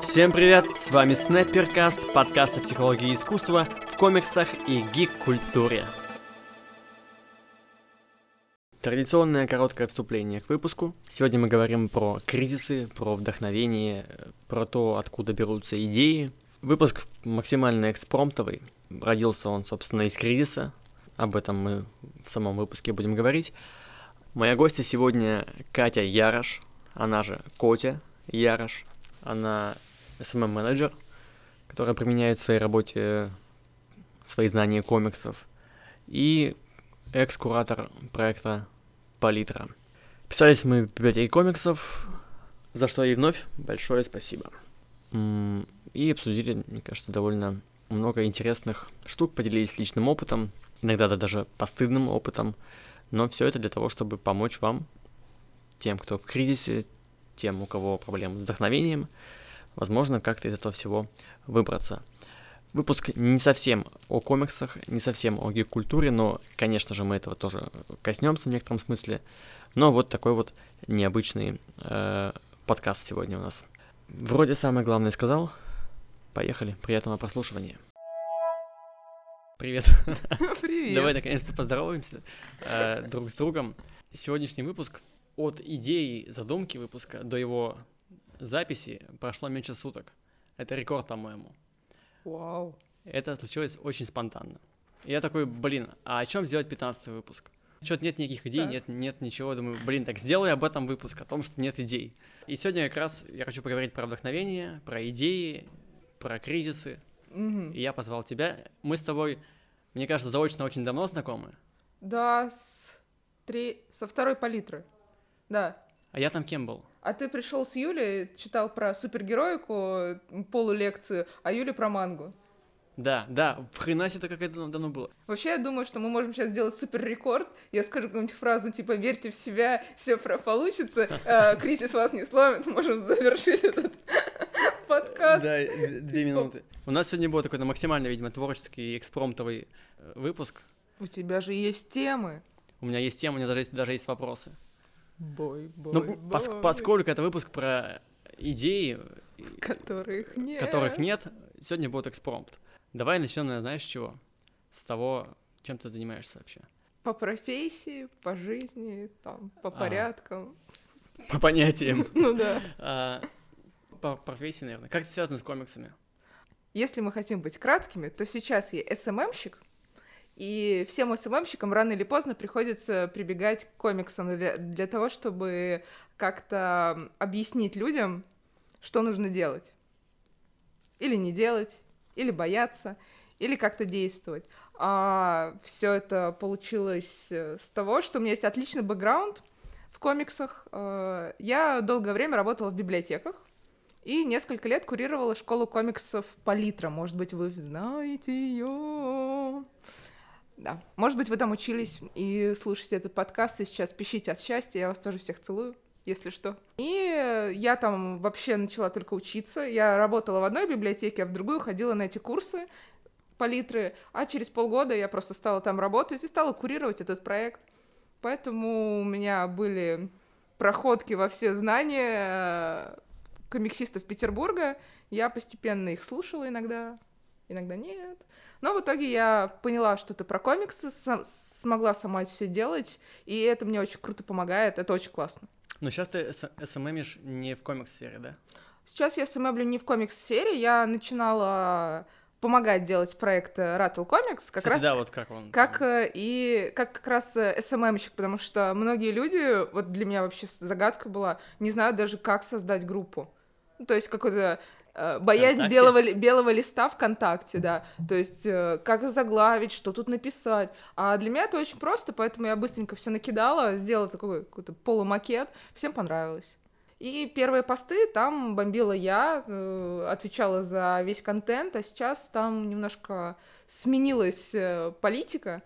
Всем привет, с вами Снэперкаст, подкаст о психологии искусства в комиксах и гик-культуре. Традиционное короткое вступление к выпуску. Сегодня мы говорим про кризисы, про вдохновение, про то, откуда берутся идеи. Выпуск максимально экспромтовый. Родился он, собственно, из кризиса. Об этом мы в самом выпуске будем говорить. Моя гостья сегодня Катя Ярош, она же Котя Ярош. Она SMM-менеджер, которая применяет в своей работе свои знания комиксов. И экс-куратор проекта Палитра. Писались мы в библиотеке комиксов, за что ей вновь большое спасибо. И обсудили, мне кажется, довольно много интересных штук, поделились личным опытом, иногда даже постыдным опытом, но все это для того, чтобы помочь вам, тем, кто в кризисе, тем, у кого проблемы с вдохновением, возможно, как-то из этого всего выбраться. Выпуск не совсем о комиксах, не совсем о гик-культуре, но, конечно же, мы этого тоже коснемся в некотором смысле. Но вот такой вот необычный э, подкаст сегодня у нас. Вроде самое главное сказал. Поехали, приятного прослушивания. Привет. Привет. Давай наконец-то поздороваемся э, друг с другом. Сегодняшний выпуск от идеи задумки выпуска до его записи прошло меньше суток. Это рекорд, по-моему. Вау. Это случилось очень спонтанно. И я такой, блин, а о чем сделать 15 выпуск? Что-то нет никаких идей, нет, нет ничего. Думаю, блин, так сделай об этом выпуск, о том, что нет идей. И сегодня как раз я хочу поговорить про вдохновение, про идеи, про кризисы. Угу. И я позвал тебя. Мы с тобой, мне кажется, заочно очень давно знакомы. Да, с три... со второй палитры. Да. А я там кем был? А ты пришел с Юлей, читал про супергероику, полулекцию, а Юля про мангу. Да, да, в хрена себе это как это давно было. Вообще, я думаю, что мы можем сейчас сделать супер рекорд. Я скажу какую-нибудь фразу типа «Верьте в себя, все получится, э, кризис вас не сломит». Можем завершить этот подкаст. Да, две минуты. У нас сегодня был такой максимально, видимо, творческий экспромтовый э, выпуск. У тебя же есть темы. У меня есть темы, у меня даже есть, даже есть вопросы. Бой, бой, ну, бой. пос- поскольку это выпуск про идеи, которых нет. которых нет, сегодня будет экспромт. Давай начнем, знаешь, с чего? С того, чем ты занимаешься вообще. По профессии, по жизни, там, по а. порядкам. По понятиям. Ну да. А, по профессии, наверное. Как это связано с комиксами? Если мы хотим быть краткими, то сейчас я СММщик, и всем СММщикам рано или поздно приходится прибегать к комиксам для, для того, чтобы как-то объяснить людям, что нужно делать. Или не делать, или бояться, или как-то действовать. А все это получилось э, с того, что у меня есть отличный бэкграунд в комиксах. Э, я долгое время работала в библиотеках и несколько лет курировала школу комиксов Палитра. Может быть, вы знаете ее. Да. Может быть, вы там учились и слушаете этот подкаст, и сейчас пищите от счастья. Я вас тоже всех целую, если что. И я там вообще начала только учиться. Я работала в одной библиотеке, а в другую ходила на эти курсы палитры, а через полгода я просто стала там работать и стала курировать этот проект. Поэтому у меня были проходки во все знания э, комиксистов Петербурга. Я постепенно их слушала иногда, иногда нет. Но в итоге я поняла что-то про комиксы, смогла сама это все делать, и это мне очень круто помогает, это очень классно. Но сейчас ты СММишь не в комикс-сфере, да? Сейчас я СММлю не в комикс-сфере, я начинала помогать делать проект Rattle Comics, как Кстати, раз да, вот как он. как э, и как как раз СММщик, потому что многие люди, вот для меня вообще загадка была, не знают даже как создать группу. Ну, то есть какой-то Э, боязнь белого, белого листа ВКонтакте, да, то есть э, как заглавить, что тут написать, а для меня это очень просто, поэтому я быстренько все накидала, сделала такой какой-то полумакет, всем понравилось. И первые посты там бомбила я, э, отвечала за весь контент, а сейчас там немножко сменилась политика,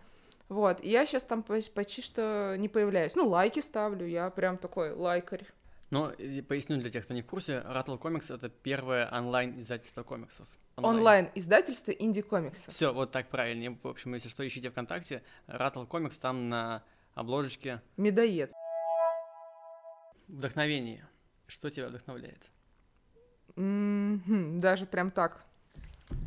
вот, и я сейчас там почти что не появляюсь. Ну, лайки ставлю, я прям такой лайкарь. Но поясню для тех, кто не в курсе, Rattle Comics — это первое онлайн-издательство комиксов. Онлайн-издательство инди-комиксов. Все, вот так правильнее. В общем, если что, ищите ВКонтакте. Rattle Comics там на обложечке... Медоед. Вдохновение. Что тебя вдохновляет? М-м-м, даже прям так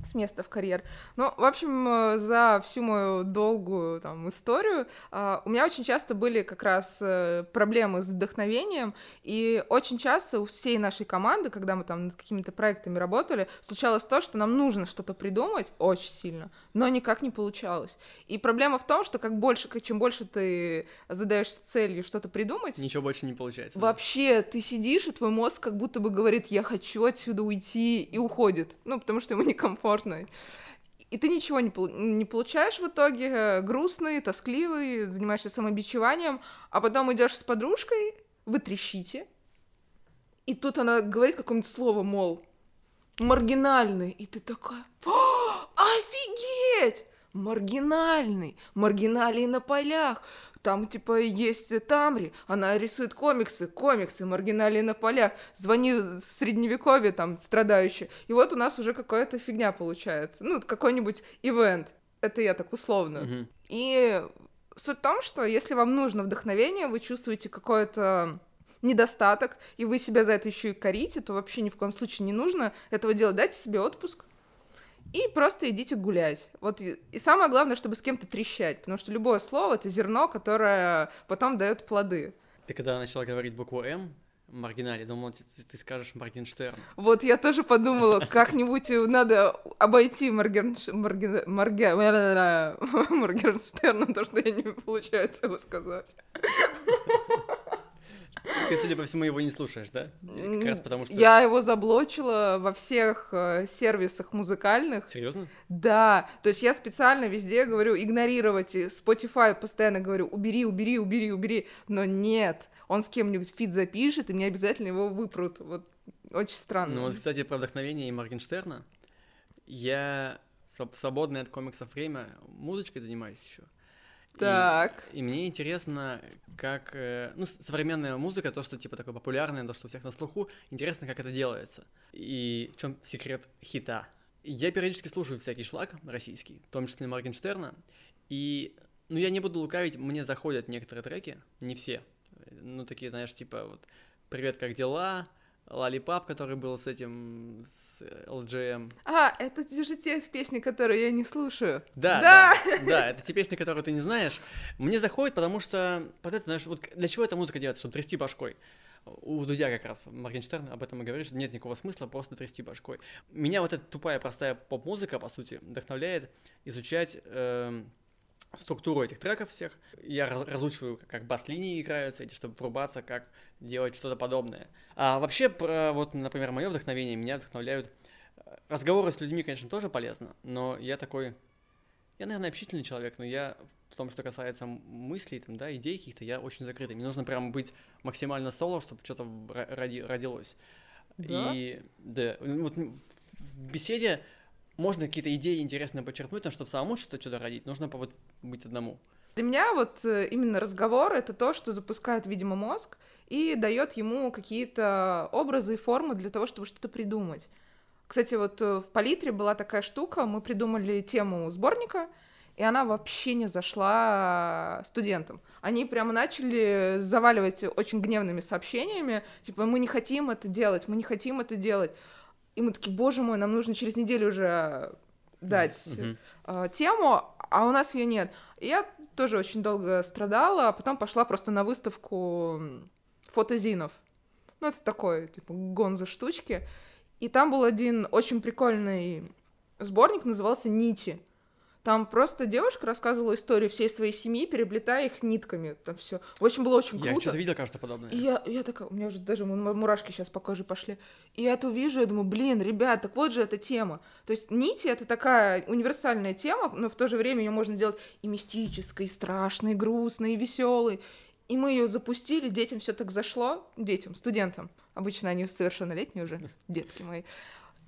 с места в карьер. Ну, в общем, э, за всю мою долгую там историю uh, у меня очень часто были как раз uh, проблемы с вдохновением, и очень часто у всей нашей команды, когда мы там над какими-то проектами работали, случалось то, что нам нужно что-то придумать очень сильно, но никак не получалось. И проблема в том, что как больше, чем больше ты задаешь целью что-то придумать, ничего больше не получается. Вообще, да? ты сидишь, и твой мозг как будто бы говорит, я хочу отсюда уйти, и уходит. Ну, потому что ему некомфортно комфортной. И ты ничего не, не получаешь в итоге, грустный, тоскливый, занимаешься самобичеванием, а потом идешь с подружкой, вы трещите, и тут она говорит какое-нибудь слово, мол, маргинальный, и ты такая, офигеть! маргинальный, маргиналии на полях. Там, типа, есть Тамри, она рисует комиксы, комиксы, маргиналии на полях. Звони в средневековье, там, страдающие. И вот у нас уже какая-то фигня получается. Ну, какой-нибудь ивент. Это я так условно. Mm-hmm. И суть в том, что если вам нужно вдохновение, вы чувствуете какое-то недостаток, и вы себя за это еще и корите, то вообще ни в коем случае не нужно этого делать. Дайте себе отпуск, и просто идите гулять. Вот и, самое главное, чтобы с кем-то трещать, потому что любое слово это зерно, которое потом дает плоды. Ты когда начала говорить букву М, маргинале, думал, ты, ты скажешь Моргенштерн. Вот я тоже подумала, как-нибудь надо обойти Моргенш... Морген... Морге... Моргенштерна, то, что я не получается его сказать. Ты, судя по всему, его не слушаешь, да? Как раз потому что... Я его заблочила во всех э, сервисах музыкальных. Серьезно? Да. То есть я специально везде говорю игнорировать. И Spotify постоянно говорю убери, убери, убери, убери. Но нет. Он с кем-нибудь фит запишет, и мне обязательно его выпрут. Вот очень странно. Ну вот, кстати, про вдохновение и Моргенштерна. Я свободное от комиксов время музычкой занимаюсь еще. Так. И, и мне интересно, как, э, ну, современная музыка, то, что типа такое популярное, то, что у всех на слуху, интересно, как это делается. И в чем секрет хита? Я периодически слушаю всякий шлак российский, в том числе Моргенштерна, и, ну, я не буду лукавить, мне заходят некоторые треки, не все, ну, такие, знаешь, типа вот «Привет, как дела?», Лалипап, который был с этим, с LGM. А, это же те песни, которые я не слушаю. Да, да, да, да, это те песни, которые ты не знаешь. Мне заходит, потому что под это, знаешь, вот для чего эта музыка делается, чтобы трясти башкой. У Дудя как раз, Моргенштерн об этом и говорит, что нет никакого смысла просто трясти башкой. Меня вот эта тупая, простая поп-музыка, по сути, вдохновляет изучать э, структуру этих треков всех. Я разучиваю, как бас-линии играются, эти, чтобы врубаться, как делать что-то подобное. А вообще, про, вот, например, мое вдохновение, меня вдохновляют э, разговоры с людьми, конечно, тоже полезно, но я такой, я, наверное, общительный человек, но я в том, что касается мыслей, там, да, идей каких-то, я очень закрытый. Мне нужно прям быть максимально соло, чтобы что-то роди, родилось. Да? И, да, вот в беседе можно какие-то идеи интересные подчеркнуть, но чтобы самому что-то что-то родить, нужно вот быть одному. Для меня вот э, именно разговор — это то, что запускает, видимо, мозг и дает ему какие-то образы и формы для того, чтобы что-то придумать. Кстати, вот э, в палитре была такая штука, мы придумали тему сборника, и она вообще не зашла студентам. Они прямо начали заваливать очень гневными сообщениями, типа, мы не хотим это делать, мы не хотим это делать. И мы такие, боже мой, нам нужно через неделю уже дать mm-hmm. э, тему, а у нас ее нет. И я тоже очень долго страдала, а потом пошла просто на выставку фотозинов. Ну, это такое, типа, гонза штучки. И там был один очень прикольный сборник, назывался «Нити». Там просто девушка рассказывала историю всей своей семьи, переплетая их нитками. Там все. В общем, было очень круто. Я что-то видел, кажется, подобное. И я, я такая, у меня уже даже мурашки сейчас по коже пошли. И я это увижу, я думаю, блин, ребят, так вот же эта тема. То есть нити — это такая универсальная тема, но в то же время ее можно сделать и мистической, и страшной, и грустной, и веселой. И мы ее запустили, детям все так зашло, детям, студентам. Обычно они совершеннолетние уже, детки мои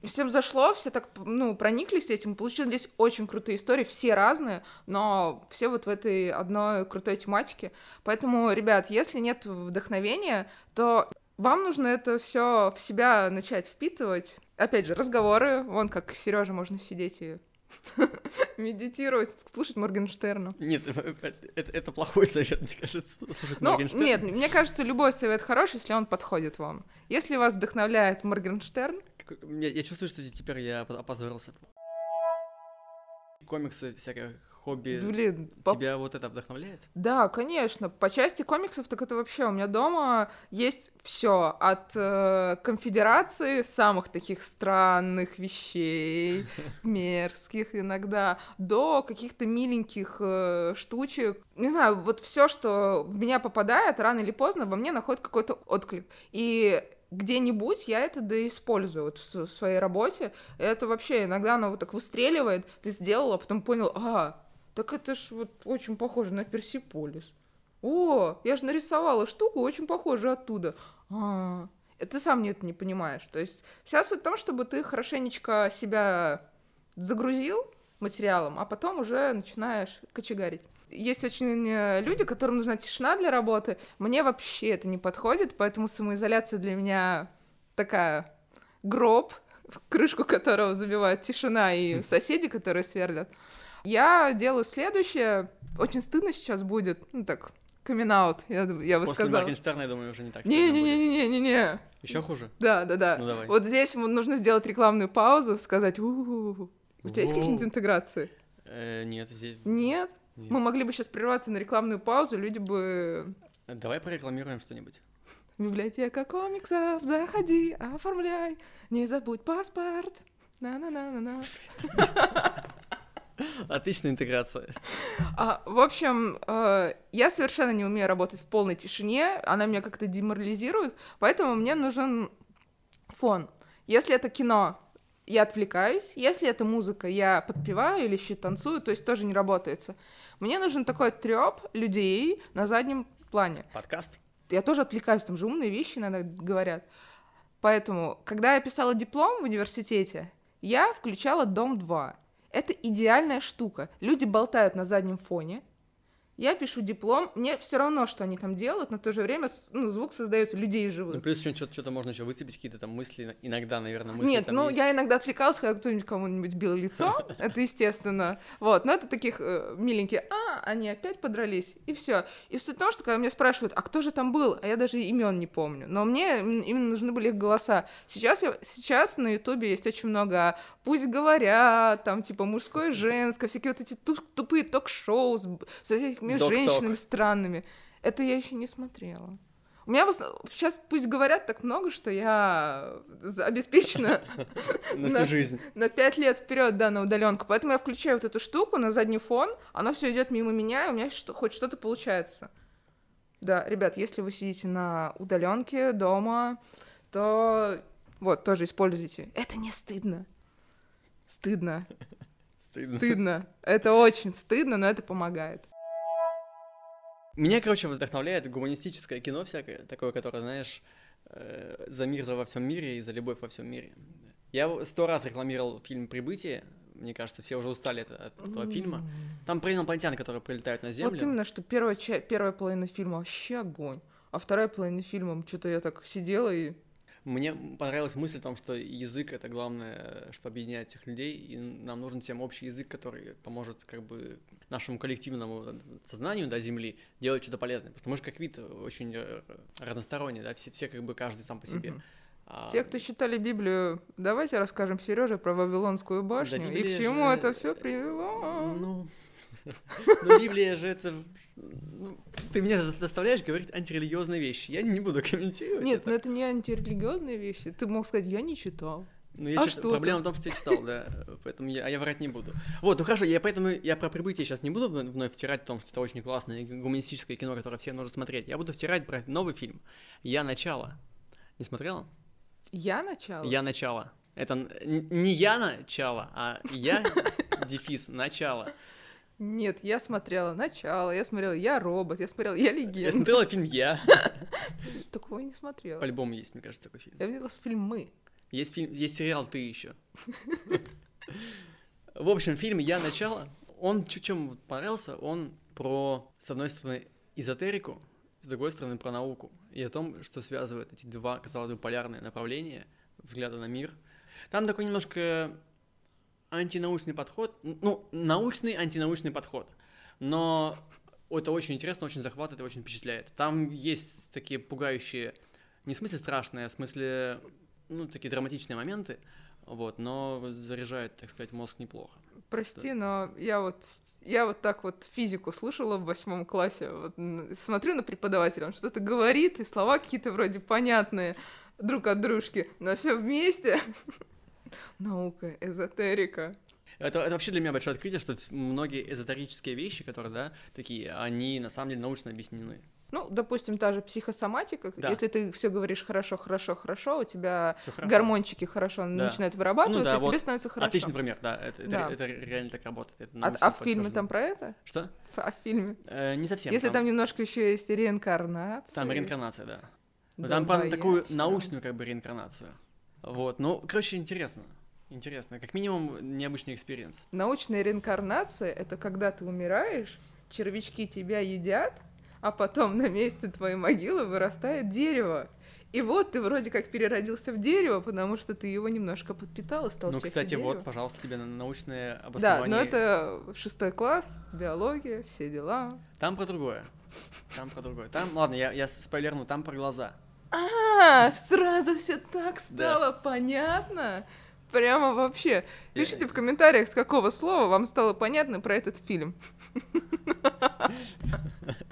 всем зашло, все так, ну, прониклись этим, получились очень крутые истории, все разные, но все вот в этой одной крутой тематике. Поэтому, ребят, если нет вдохновения, то вам нужно это все в себя начать впитывать. Опять же, разговоры, вон как Сережа можно сидеть и медитировать, слушать Моргенштерна. Нет, это, это плохой совет, мне кажется, слушать ну, Моргенштерна. Нет, мне кажется, любой совет хороший, если он подходит вам. Если вас вдохновляет Моргенштерн, Я, чувствую, что теперь я опозорился. Комиксы, всякое хобби. Блин, тебя по... вот это вдохновляет? Да, конечно. По части комиксов, так это вообще у меня дома есть все от э, конфедерации самых таких странных вещей, мерзких иногда, до каких-то миленьких э, штучек. Не знаю, вот все, что в меня попадает, рано или поздно во мне находит какой-то отклик. И где-нибудь я это да использую вот в своей работе. Это вообще иногда оно вот так выстреливает, ты сделала, а потом понял, а, так это ж вот очень похоже на Персиполис. О, я же нарисовала штуку, очень похожую оттуда. А, ты сам это не понимаешь. То есть сейчас суть в том, чтобы ты хорошенечко себя загрузил материалом, а потом уже начинаешь кочегарить. Есть очень э, люди, которым нужна тишина для работы. Мне вообще это не подходит, поэтому самоизоляция для меня такая гроб, в крышку которого забивает тишина и соседи, которые сверлят. Я делаю следующее. Очень стыдно сейчас будет. Ну так, камин я, я бы После сказала. Моргенштерна, я думаю, уже не так Не-не-не-не-не-не. Еще хуже? Да, да, да. Ну давай. Вот здесь нужно сделать рекламную паузу, сказать у У тебя есть какие-нибудь интеграции? Э, нет, здесь... Нет? Мы могли бы сейчас прерваться на рекламную паузу, люди бы... Давай прорекламируем что-нибудь. Библиотека комиксов, заходи, оформляй, не забудь паспорт. На-на-на-на-на. Отличная интеграция. А, в общем, э, я совершенно не умею работать в полной тишине, она меня как-то деморализирует, поэтому мне нужен фон. Если это кино, я отвлекаюсь, если это музыка, я подпеваю или еще танцую, то есть тоже не работается. Мне нужен такой треп людей на заднем плане. Подкаст? Я тоже отвлекаюсь, там же умные вещи иногда говорят. Поэтому, когда я писала диплом в университете, я включала «Дом 2». Это идеальная штука. Люди болтают на заднем фоне, я пишу диплом, мне все равно, что они там делают, но в то же время ну, звук создается людей живых. Ну, плюс что-то, можно еще выцепить, какие-то там мысли, иногда, наверное, мысли Нет, ну, есть. я иногда отвлекалась, когда кто-нибудь кому-нибудь бил лицо, это естественно. Вот, но это таких э, миленькие, а, они опять подрались, и все. И суть в том, что когда меня спрашивают, а кто же там был, а я даже имен не помню, но мне именно нужны были их голоса. Сейчас, я, сейчас на Ютубе есть очень много «Пусть говорят», там, типа, мужское, женское, всякие вот эти тупые ток-шоу с, с этими женщинами странными. Это я еще не смотрела. У меня сейчас пусть говорят так много, что я обеспечена на всю жизнь. На пять лет вперед, да, на удаленку. Поэтому я включаю вот эту штуку на задний фон, она все идет мимо меня, и у меня хоть что-то получается. Да, ребят, если вы сидите на удаленке дома, то вот тоже используйте. Это не стыдно. Стыдно. Стыдно. Стыдно. Это очень стыдно, но это помогает. Меня, короче, вдохновляет гуманистическое кино всякое, такое, которое, знаешь, э, за мир за во всем мире и за любовь во всем мире. Я сто раз рекламировал фильм «Прибытие», мне кажется, все уже устали от, от этого фильма. Там про инопланетян, которые прилетают на Землю. Вот именно, что первая, первая половина фильма вообще огонь, а вторая половина фильма, что-то я так сидела и мне понравилась мысль о том, что язык — это главное, что объединяет всех людей, и нам нужен всем общий язык, который поможет как бы нашему коллективному сознанию, да, Земли делать что-то полезное. Потому что мы же как вид очень э, разносторонний, да, все, все как бы каждый сам по себе. Uh-huh. А... Те, кто читали Библию, давайте расскажем Сереже про Вавилонскую башню да, и к чему же... это все привело. Ну, но Библия же это... Ну, ты меня заставляешь говорить антирелигиозные вещи. Я не буду комментировать Нет, это. но это не антирелигиозные вещи. Ты мог сказать, я не читал. Ну, я а чит... что Проблема в том, что я читал, да, поэтому я, а я врать не буду. Вот, ну хорошо, я поэтому я про прибытие сейчас не буду вновь втирать в том, что это очень классное гуманистическое кино, которое все нужно смотреть. Я буду втирать про новый фильм «Я начало». Не смотрела? Я начало? Я начало. Это не я начало, а я дефис начало. Нет, я смотрела начало, я смотрела Я робот, я смотрела Я легенда. Я смотрела фильм Я. Такого не смотрела. По-любому есть, мне кажется, такой фильм. Я видела фильм Мы. Есть фильм, есть сериал Ты еще. В общем, фильм Я начало. Он чем понравился? Он про, с одной стороны, эзотерику, с другой стороны, про науку. И о том, что связывает эти два, казалось бы, полярные направления взгляда на мир. Там такой немножко антинаучный подход, ну, научный антинаучный подход, но это очень интересно, очень захватывает и очень впечатляет. Там есть такие пугающие, не в смысле страшные, а в смысле ну, такие драматичные моменты, вот, но заряжает, так сказать, мозг неплохо. Прости, но я вот, я вот так вот физику слушала в восьмом классе. Вот, смотрю на преподавателя, он что-то говорит, и слова какие-то вроде понятные друг от дружки, но все вместе. Наука, эзотерика. Это, это вообще для меня большое открытие, что многие эзотерические вещи, которые, да, такие, они на самом деле научно объяснены. Ну, допустим, та же психосоматика. Да. Если ты все говоришь хорошо, хорошо, хорошо, у тебя хорошо. гормончики хорошо да. начинают вырабатываться, ну, да, и вот тебе становится хорошо. Отличный пример, да, это, да. Это, это реально так работает. Это а, а в фильме там про это? Что? А в фильме? Э, не совсем. Если там... там немножко еще есть реинкарнация. Там реинкарнация, да. Но там про такую научную как бы реинкарнацию. Вот, ну, короче, интересно. Интересно, как минимум необычный experience. Научная реинкарнация — это когда ты умираешь, червячки тебя едят, а потом на месте твоей могилы вырастает дерево. И вот ты вроде как переродился в дерево, потому что ты его немножко подпитал и стал Ну, кстати, дерева. вот, пожалуйста, тебе научное обоснование. Да, но это шестой класс, биология, все дела. Там про другое. Там про другое. Там, ладно, я, я спойлерну, там про глаза. А, сразу все так стало понятно. Прямо вообще. Пишите в комментариях, с какого слова вам стало понятно про этот фильм.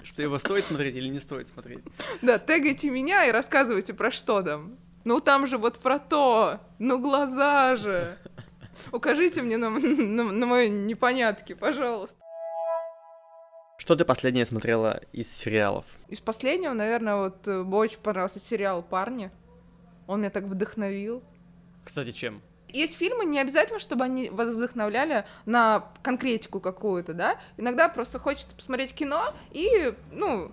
Что его стоит смотреть или не стоит смотреть. Да, тегайте меня и рассказывайте про что там. Ну там же вот про то. Ну глаза же. Укажите мне на, на, на мои непонятки, пожалуйста. Что ты последнее смотрела из сериалов? Из последнего, наверное, вот э, очень понравился сериал «Парни». Он меня так вдохновил. Кстати, чем? есть фильмы, не обязательно, чтобы они вас вдохновляли на конкретику какую-то, да. Иногда просто хочется посмотреть кино и, ну,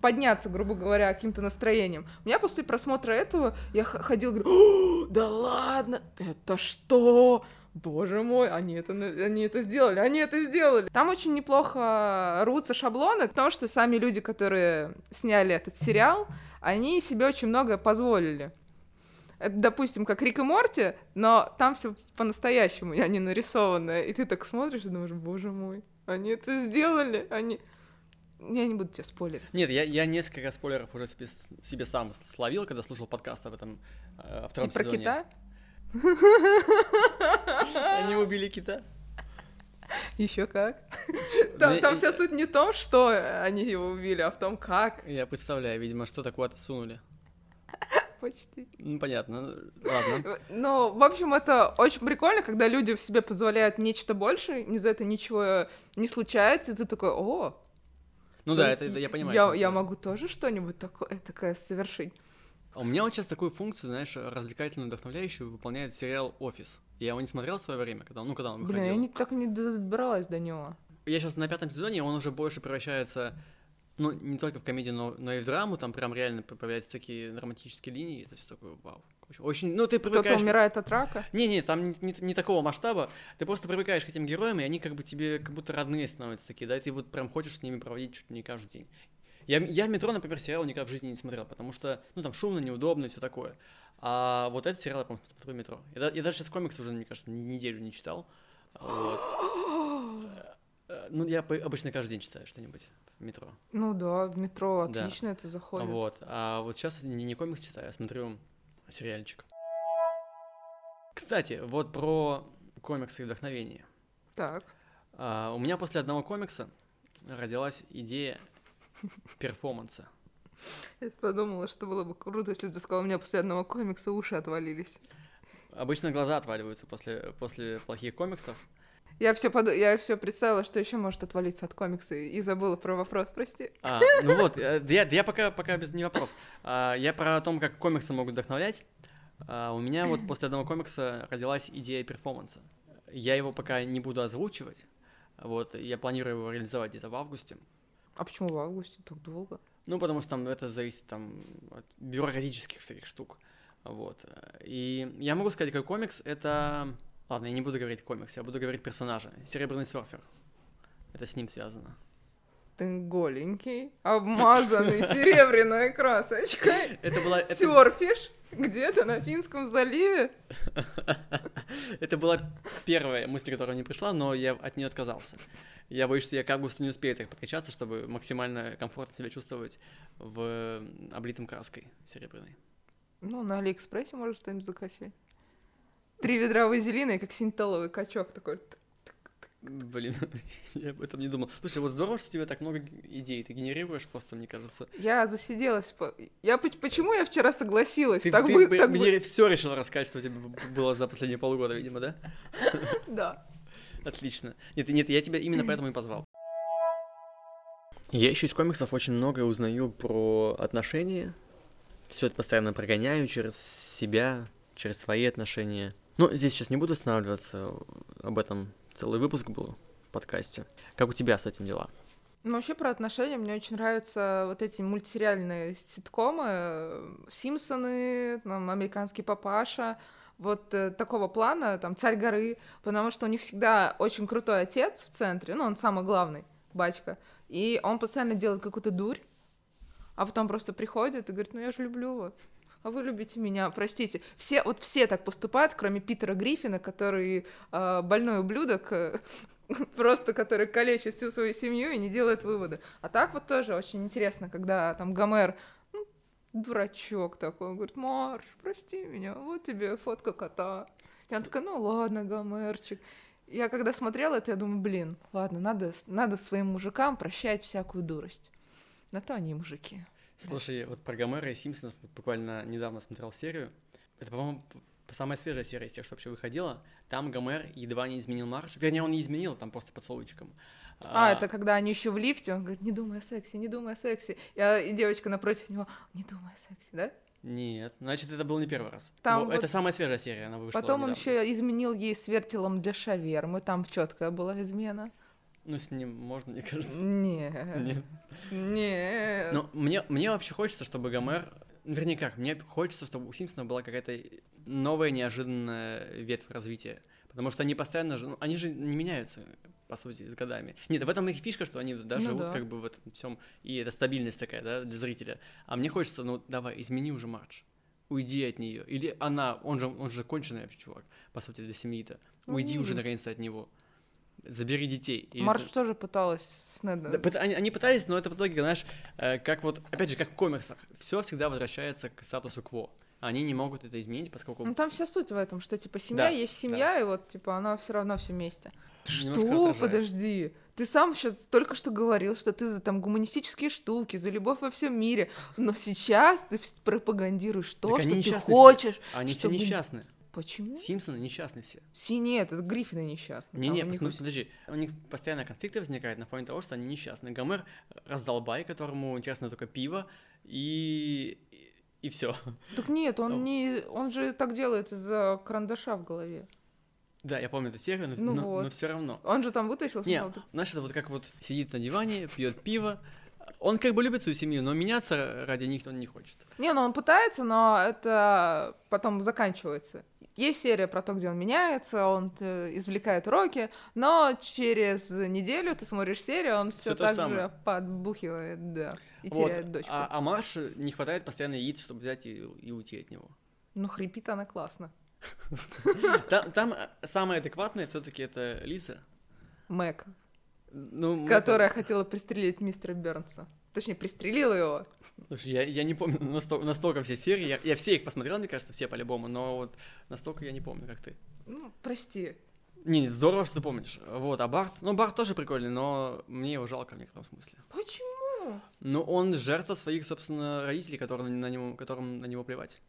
подняться, грубо говоря, каким-то настроением. У меня после просмотра этого я ходил, говорю, да ладно, это что? Боже мой, они это, они это сделали, они это сделали. Там очень неплохо рвутся шаблоны, потому что сами люди, которые сняли этот сериал, они себе очень многое позволили. Это, допустим, как Рик и Морти, но там все по-настоящему, а не нарисованное. И ты так смотришь и думаешь, боже мой, они это сделали, они... Я не буду тебе спойлерить. Нет, я, я несколько спойлеров уже себе, себе сам словил, когда слушал подкаст об этом э, втором и про сезоне. кита? Они убили кита? Еще как. Там, там вся суть не в том, что они его убили, а в том, как. Я представляю, видимо, что такое-то сунули почти. Ну, понятно, ну, ладно. Ну, в общем, это очень прикольно, когда люди в себе позволяют нечто большее, из за этого ничего не случается, и ты такой, о, ну да, это, я понимаю. Я, я могу тоже что-нибудь такое, такое совершить. У меня вот сейчас такую функцию, знаешь, развлекательную, вдохновляющую выполняет сериал «Офис». Я его не смотрел в свое время, когда, ну, когда он выходил. Блин, я не, так не добралась до него. Я сейчас на пятом сезоне, он уже больше превращается ну, не только в комедию, но, но и в драму, там прям реально появляются такие драматические линии, это все такое, вау. Очень, ну, ты привыкаешь... Кто-то умирает от рака? Не-не, там не, не, не такого масштаба, ты просто привыкаешь к этим героям, и они как бы тебе как будто родные становятся такие, да, и ты вот прям хочешь с ними проводить чуть ли не каждый день. Я, я метро, например, сериал никогда в жизни не смотрел, потому что, ну, там шумно, неудобно и все такое. А вот этот сериал я, по-моему, смотрю метро. Я, я даже сейчас комикс уже, мне кажется, неделю не читал. Вот. Э, ну, я обычно каждый день читаю что-нибудь в метро. Ну да, в метро отлично да. это заходит. Вот. А вот сейчас не, не комикс читаю, а смотрю сериальчик. Кстати, вот про комиксы и вдохновение. Так. А, у меня после одного комикса родилась идея перформанса. Я подумала, что было бы круто, если бы ты сказал, у меня после одного комикса уши отвалились. Обычно глаза отваливаются после, после плохих комиксов. Я все под... я все представила, что еще может отвалиться от комикса и забыла про вопрос, прости. А, ну вот, э, я, я пока, пока без не вопрос. А, я про том, как комиксы могут вдохновлять. А, у меня вот после одного комикса родилась идея перформанса. Я его пока не буду озвучивать. Вот, я планирую его реализовать где-то в августе. А почему в августе так долго? Ну, потому что там это зависит там от бюрократических всяких штук. Вот. И я могу сказать, какой комикс это Ладно, я не буду говорить комикс, я буду говорить персонажа. Серебряный серфер. Это с ним связано. Ты голенький, обмазанный серебряной красочкой. Это была... Серфишь где-то на Финском заливе. Это была первая мысль, которая мне пришла, но я от нее отказался. Я боюсь, что я к августу не успею так подкачаться, чтобы максимально комфортно себя чувствовать в облитом краской серебряной. Ну, на Алиэкспрессе может что-нибудь закачать. Три ведра вазелина и как синтеловый качок такой. Блин, я об этом не думал. Слушай, вот здорово, что у тебя так много идей ты генерируешь, просто, мне кажется. Я засиделась. По... Я почему я вчера согласилась? Ты, так ты бы, так мне бы- все решил рассказать, что у тебя было за последние полгода, видимо, да? Да. Отлично. Нет, нет, я тебя именно поэтому и позвал. Я еще из комиксов очень многое узнаю про отношения. Все это постоянно прогоняю через себя, через свои отношения. Но здесь сейчас не буду останавливаться. Об этом целый выпуск был в подкасте. Как у тебя с этим дела? Ну, вообще про отношения мне очень нравятся вот эти мультсериальные ситкомы, Симпсоны, там, Американский папаша, вот э, такого плана, там, Царь горы, потому что у них всегда очень крутой отец в центре, ну, он самый главный, батька, и он постоянно делает какую-то дурь, а потом просто приходит и говорит, ну, я же люблю вас. А вы любите меня, простите. Все, вот все так поступают, кроме Питера Гриффина, который э, больной ублюдок, э, просто который калечит всю свою семью и не делает выводы. А так вот тоже очень интересно, когда там Гомер, дурачок такой, он говорит, Марш, прости меня, вот тебе фотка кота. Она такая, ну ладно, Гомерчик. Я когда смотрела это, я думаю, блин, ладно, надо, надо своим мужикам прощать всякую дурость. На то они мужики. Слушай, вот про Гомера и Симпсонов буквально недавно смотрел серию. Это, по-моему, самая свежая серия из тех, что вообще выходила. Там Гомер едва не изменил марш. Вернее, он не изменил, там просто поцелуйчиком. А, это когда они еще в лифте, он говорит, не думай о сексе, не думай о сексе. И, а, и девочка напротив него, не думай о сексе, да? Нет, значит, это был не первый раз. Там Ну, вот- Это самая свежая серия, она вышла Потом он недавно. еще изменил ей с вертелом для шавермы, там четкая была измена. Ну, с ним можно, мне кажется. Нет. Нет. Нет. Ну, мне, мне вообще хочется, чтобы Гомер... Вернее, как, мне хочется, чтобы у Симпсонов была какая-то новая, неожиданная ветвь развития. Потому что они постоянно же... ну, они же не меняются, по сути, с годами. Нет, в этом их фишка, что они да, Ну живут да. как бы в этом всем. И это стабильность такая, да, для зрителя. А мне хочется, ну, давай, измени уже Мардж. Уйди от нее. Или она, он же, он же конченый вообще чувак, по сути, для семьи-то. Ну, Уйди уже миленький. наконец-то от него. Забери детей. И Марш это- тоже пыталась с Недом. да, они, они пытались, но это в итоге, знаешь, э, как вот, опять же, как в комиксах, все всегда возвращается к статусу кво. Они не могут это изменить, поскольку Ну там вся суть в этом, что типа семья Да, есть семья, и вот типа она все равно все вместе. Немножко Что? раздражает. Подожди. Ты сам сейчас только что говорил, что ты за там гуманистические штуки, за любовь во всем мире, но сейчас ты пропагандируешь то, Так что ты несчастны все. хочешь. они все чтобы- несчастны. Почему? Симпсоны несчастны все. Си нет, это Гриффины несчастны. Не, не, ну, подожди, у них постоянно конфликты возникают на фоне того, что они несчастны. Гомер раздолбай, которому интересно только пиво, и и все. Так нет, Ну. он не, он же так делает из-за карандаша в голове. Да, я помню эту серию, но, Ну но, вот. все равно. Он же там вытащил. Не, сказал, знаешь, это вот как вот сидит на диване, пьет пиво. Он как бы любит свою семью, но меняться ради них он не хочет. Не, ну он пытается, но это потом заканчивается. Есть серия про то, где он меняется, он э, извлекает уроки, но через неделю ты смотришь серию, он все так самое. же подбухивает, да, и Вот, теряет дочку. А, а Марше не хватает постоянно яиц, чтобы взять и, и уйти от него. Ну, хрипит она классно. Там, там э, самая адекватная все-таки это Лиса. Мэг, Ну, которая хотела пристрелить мистера Бернса. Точнее, пристрелила его. Слушай, я, я не помню настолько, настолько все серии. Я, я все их посмотрел, мне кажется, все по-любому, но вот настолько я не помню, как ты. Ну, прости. Не, не, здорово, что ты помнишь. Вот, а Барт, ну, Барт тоже прикольный, но мне его жалко в некотором смысле. Почему? Ну, он жертва своих, собственно, родителей, которые на него, которым на него плевать.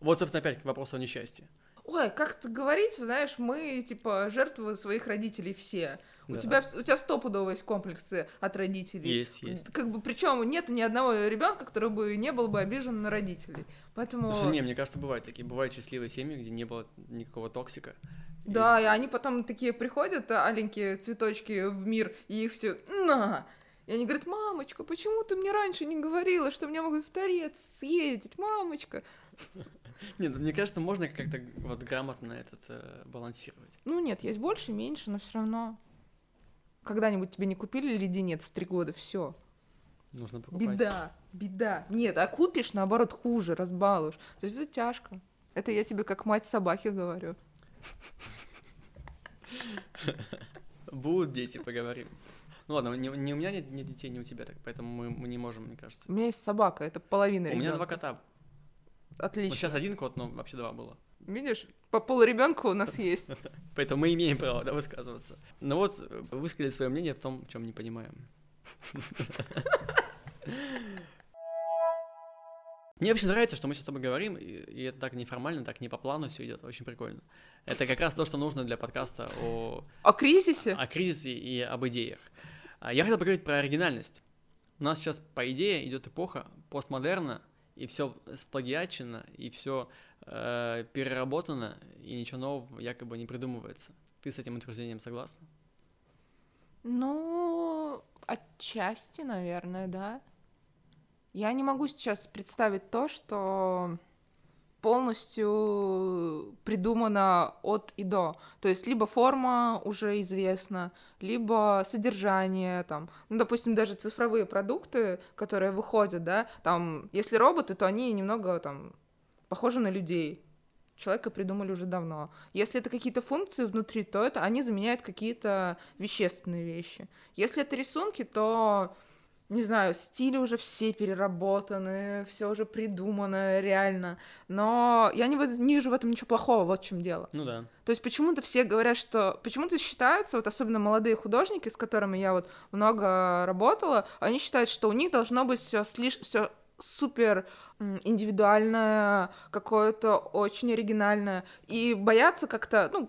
Вот, собственно, опять к вопросу о несчастье. Ой, как это говорится, знаешь, мы, типа, жертвы своих родителей все. У тебя, у тебя стопудово есть комплексы от родителей. Есть, есть. Как бы, причем нет ни одного ребенка, который бы не был бы обижен на родителей. Поэтому... Слушай, не, мне кажется, бывают такие. Бывают счастливые семьи, где не было никакого токсика. И- Да, и они потом такие приходят, а, аленькие цветочки в мир, и их все на. И они говорят, мамочка, почему ты мне раньше не говорила, что мне могут в торец съездить, мамочка? Нет, мне кажется, можно как-то вот грамотно этот э, балансировать. Ну нет, есть больше, меньше, но все равно. Когда-нибудь тебе не купили леденец в три года, все. Нужно покупать. Беда, беда. Нет, а купишь, наоборот, хуже, разбалуешь. То есть это тяжко. Это я тебе как мать собаки говорю. Будут дети, поговорим. Ну ладно, не, не у меня нет, нет детей, не у тебя, так поэтому мы, мы не можем, мне кажется. У меня есть собака, это половина У меня ребенка. два кота. Отлично. Вот сейчас один кот, но вообще два было. Видишь, по полуребенку у нас есть. Поэтому мы имеем право, да, высказываться. Ну вот, высказали свое мнение в том, чем не понимаем. Мне вообще нравится, что мы сейчас с тобой говорим, и, и это так неформально, так не по плану все идет, очень прикольно. Это как раз то, что нужно для подкаста о, О кризисе? о кризисе и об идеях. А Я хотел поговорить про оригинальность. У нас сейчас, по идее, идет эпоха постмодерна, и все сплагиачено, и все э, переработано, и ничего нового якобы не придумывается. Ты с этим утверждением согласна? Ну, отчасти, наверное, да. Я не могу сейчас представить то, что полностью придумано от и до. То есть либо форма уже известна, либо содержание, там, ну, допустим, даже цифровые продукты, которые выходят, да, там, если роботы, то они немного там похожи на людей. Человека придумали уже давно. Если это какие-то функции внутри, то это они заменяют какие-то вещественные вещи. Если это рисунки, то не знаю, стили уже все переработаны, все уже придумано, реально. Но я не, не вижу в этом ничего плохого, вот в чем дело. Ну да. То есть почему-то все говорят, что... Почему-то считается, вот особенно молодые художники, с которыми я вот много работала, они считают, что у них должно быть все слиш... все супер индивидуальное, какое-то очень оригинальное, и боятся как-то, ну,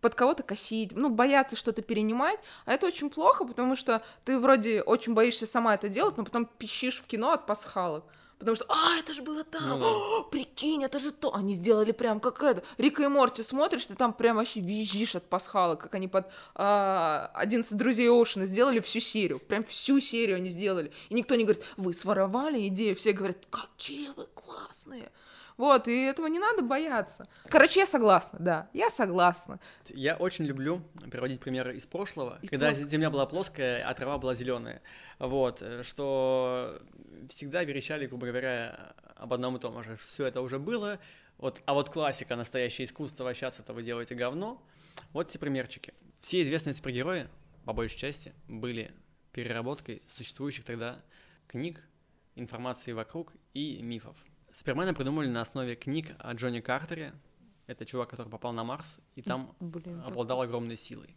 под кого-то косить, ну, бояться что-то перенимать, а это очень плохо, потому что ты вроде очень боишься сама это делать, но потом пищишь в кино от пасхалок. Потому что, а, это же было там, Ну да. «О, прикинь, это же то. Они сделали прям как это. Рика и Морти смотришь, ты там прям вообще визжишь от пасхалок, как они под а, 11 друзей Оушена сделали всю серию. Прям всю серию они сделали. И никто не говорит, вы своровали идею. Все говорят, какие вы классные. Вот, и этого не надо бояться. Короче, я согласна, да, я согласна. Я очень люблю приводить примеры из прошлого, Из когда прошлого. земля была плоская, а трава была зеленая. Вот, э, что всегда верещали, грубо говоря, об одном и том же. Все это уже было. Вот, а вот классика, настоящее искусство, а сейчас это вы делаете говно. Вот эти примерчики. Все известные супергерои, по большей части, были переработкой существующих тогда книг, информации вокруг и мифов. Супермена придумали на основе книг о Джонни Картере. Это чувак, который попал на Марс, и там Блин, обладал огромной силой.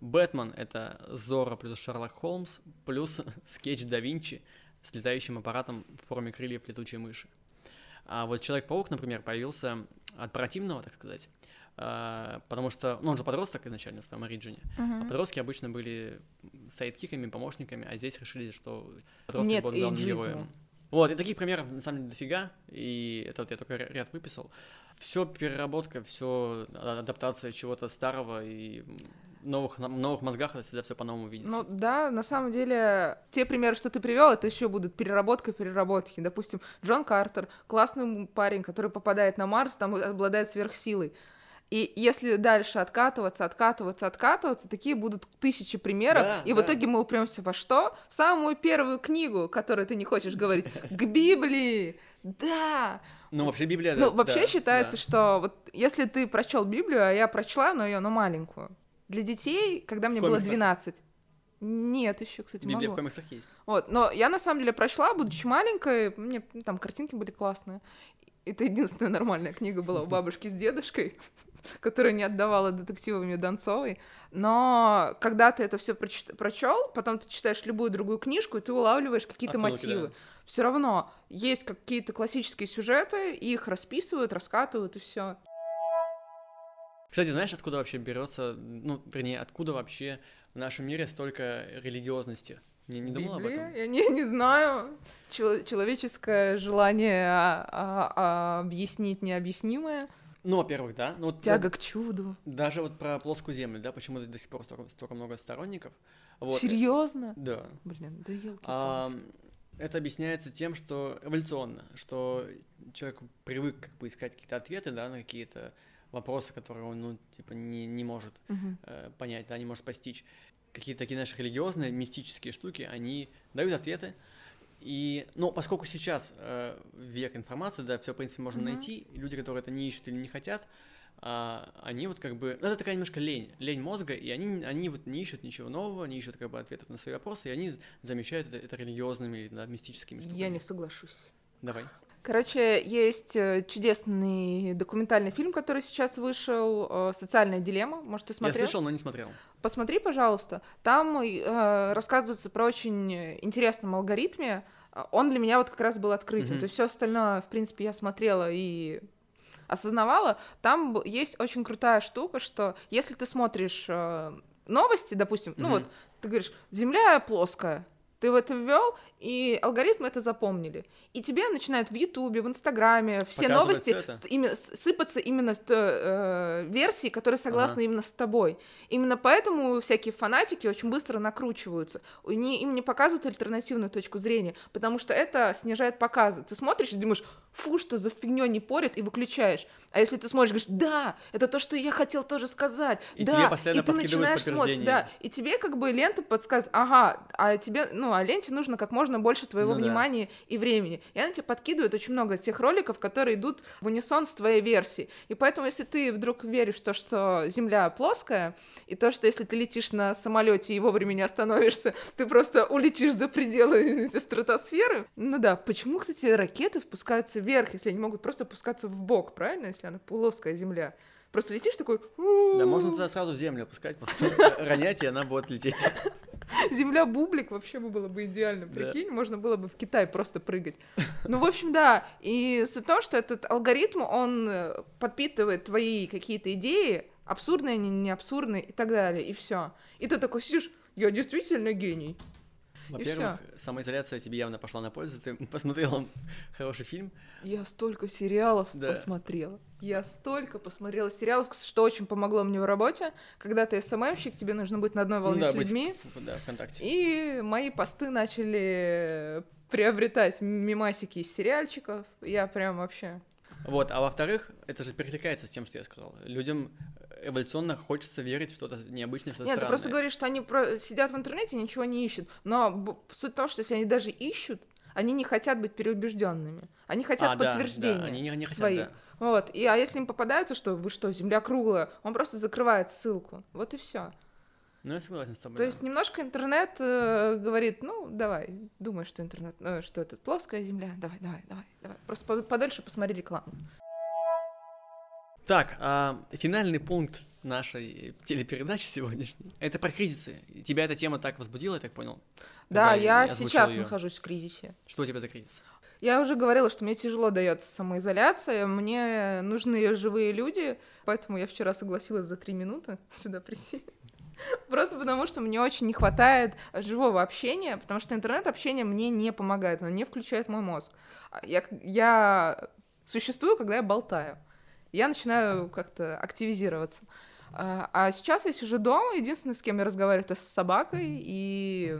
Бэтмен — это Зора плюс Шерлок Холмс, плюс скетч да Винчи с летающим аппаратом в форме крыльев летучей мыши. А вот Человек-паук, например, появился от противного, так сказать, а, потому что, ну, он же подросток изначально в своем оригине, а Мгм. подростки обычно были сайдкиками, помощниками, а здесь решили, что подросток Нет будет главным героем. Вот, и таких примеров на самом деле дофига, и это вот я только ря- ряд выписал. Все переработка, все адаптация чего-то старого и новых, новых мозгах это всегда все по-новому видится. Ну да, на самом деле, те примеры, что ты привел, это еще будут переработка переработки. Допустим, Джон Картер, классный парень, который попадает на Марс, там обладает сверхсилой. И если дальше откатываться, откатываться, откатываться, такие будут тысячи примеров, Да, и в да. итоге мы упремся во что? В самую первую книгу, которую ты не хочешь говорить, к Библии. Да. Ну, вообще Библия... Ну, да, вообще да, считается, да. что вот если ты прочел Библию, а я прочла, но ее, но маленькую. Для детей, когда мне было комиксах? 12. Нет, еще, кстати, Библия в могу. комиксах есть. Вот, но я на самом деле прочла, будучи маленькой, мне ну, там картинки были классные. Это единственная нормальная книга была у бабушки с дедушкой, которая не отдавала детективами Донцовой. Но когда ты это все прочел, потом ты читаешь любую другую книжку, и ты улавливаешь какие-то мотивы. да. Все равно есть какие-то классические сюжеты, их расписывают, раскатывают, и все. Кстати, знаешь, откуда вообще берется, ну, вернее, откуда вообще в нашем мире столько религиозности? Не, не думал об этом? Я не, не знаю. Чело- человеческое желание а, а, а, объяснить необъяснимое. Ну, во-первых, да. Ну, вот Тяга к чуду. Даже вот про плоскую землю, да, почему до сих пор столько, столько много сторонников. Вот. Серьезно? Да. Блин, да елки. А, это объясняется тем, что эволюционно, что человек привык как бы искать какие-то ответы, да, на какие-то вопросы, которые он, ну, типа, не, не может э, понять, да, не может постичь. Какие-то такие наши религиозные, мистические штуки, они дают ответы. И, ну, поскольку сейчас э, век информации, да, все, в принципе, можно Мгм. найти, люди, которые это не ищут или не хотят, а, они вот как бы, ну, это такая немножко лень, лень мозга, и они, они вот не ищут ничего нового, не ищут как бы ответов на свои вопросы, и они замещают это, это религиозными, да, мистическими штуками. Я не соглашусь. Давай. Короче, есть э, чудесный документальный фильм, который сейчас вышел, э, «Социальная дилемма». Может, ты смотрел? Я слышал, но не смотрел. Посмотри, пожалуйста. Там э, рассказывается про очень интересном алгоритме. Он для меня вот как раз был открытием. Mm-hmm. То есть все остальное, в принципе, я смотрела и осознавала. Там есть очень крутая штука, что если ты смотришь э, новости, допустим, mm-hmm. ну вот ты говоришь, Земля плоская, ты в это ввел, и алгоритмы это запомнили. И тебе начинают в Ютубе, в Инстаграме все новости именно, сыпаться именно э, версии, которые согласны ага. именно с тобой. Именно поэтому всякие фанатики очень быстро накручиваются. Они, им не показывают альтернативную точку зрения, потому что это снижает показы. Ты смотришь и думаешь, фу, что за фигню не порят, и выключаешь. А если ты смотришь, говоришь, да, это то, что я хотел тоже сказать. И да, тебе постоянно и ты начинаешь смотреть, да, и тебе как бы лента подсказывает, ага, а тебе, ну, а ленте нужно как можно больше твоего ну, внимания да. и времени. И она тебе подкидывает очень много тех роликов, которые идут в унисон с твоей версией. И поэтому, если ты вдруг веришь в то, что Земля плоская, и то, что если ты летишь на самолете и вовремя не остановишься, ты просто улетишь за пределы стратосферы. Ну да, почему, кстати, ракеты впускаются вверх, если они могут просто опускаться в бок, правильно, если она плоская земля? Просто летишь такой... Да, можно тогда сразу в землю опускать, просто ронять, и она будет лететь. Земля бублик вообще бы было бы идеально, прикинь, да. можно было бы в Китай просто прыгать. Ну, в общем, да, и суть в том, что этот алгоритм, он э, подпитывает твои какие-то идеи, абсурдные, не, не абсурдные и так далее, и все. И ты такой сидишь, я действительно гений. Во-первых, самоизоляция тебе явно пошла на пользу. Ты посмотрела хороший фильм. Я столько сериалов да. посмотрела. Я столько посмотрела сериалов, что очень помогло мне в работе. Когда ты СММщик, тебе нужно быть на одной волне ну, да, с людьми. В, да, ВКонтакте. И мои посты начали приобретать мимасики из сериальчиков. Я прям вообще... Вот, а во-вторых, это же перекликается с тем, что я сказал. Людям эволюционно хочется верить в что-то необычное, что-то Нет, странное. ты просто говоришь, что они про... сидят в интернете ничего не ищут. Но суть в том, что если они даже ищут, они не хотят быть переубежденными. Они хотят а, подтверждения да, да. Они не, не хотят, своих. Да. Вот. И а если им попадается, что вы что, земля круглая, он просто закрывает ссылку. Вот и все. Ну, я согласен с тобой. То да. есть немножко интернет э, говорит, ну, давай, думай, что интернет, э, что это плоская земля, давай, давай, давай, давай. Просто подольше посмотри рекламу. Так, а, финальный пункт нашей телепередачи сегодняшней. Это про кризисы. Тебя эта тема так возбудила, я так понял? Да, я сейчас её. нахожусь в кризисе. Что у тебя за кризис? Я уже говорила, что мне тяжело дается самоизоляция, мне нужны живые люди, поэтому я вчера согласилась за три минуты сюда прийти. Просто потому, что мне очень не хватает живого общения, потому что интернет-общение мне не помогает, оно не включает мой мозг. Я, я существую, когда я болтаю я начинаю как-то активизироваться. А, а сейчас я сижу дома, единственное, с кем я разговариваю, это с собакой, и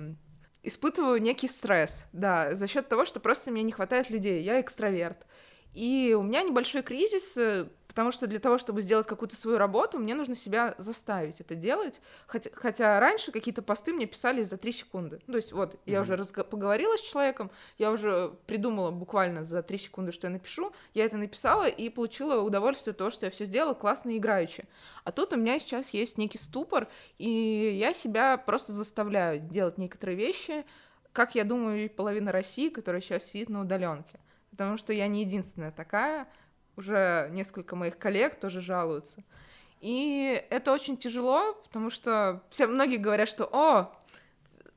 испытываю некий стресс, да, за счет того, что просто мне не хватает людей, я экстраверт. И у меня небольшой кризис, э, потому что для того, чтобы сделать какую-то свою работу, мне нужно себя заставить это делать. Хотя, хотя раньше какие-то посты мне писали за три секунды. Ну, то есть вот mm-hmm. я уже разго- поговорила с человеком, я уже придумала буквально за три секунды, что я напишу, я это написала и получила удовольствие того, что я все сделала классно и играючи. А тут у меня сейчас есть некий ступор, и я себя просто заставляю делать некоторые вещи, как я думаю, и половина России, которая сейчас сидит на удаленке потому что я не единственная такая, уже несколько моих коллег тоже жалуются. И это очень тяжело, потому что все многие говорят, что «О,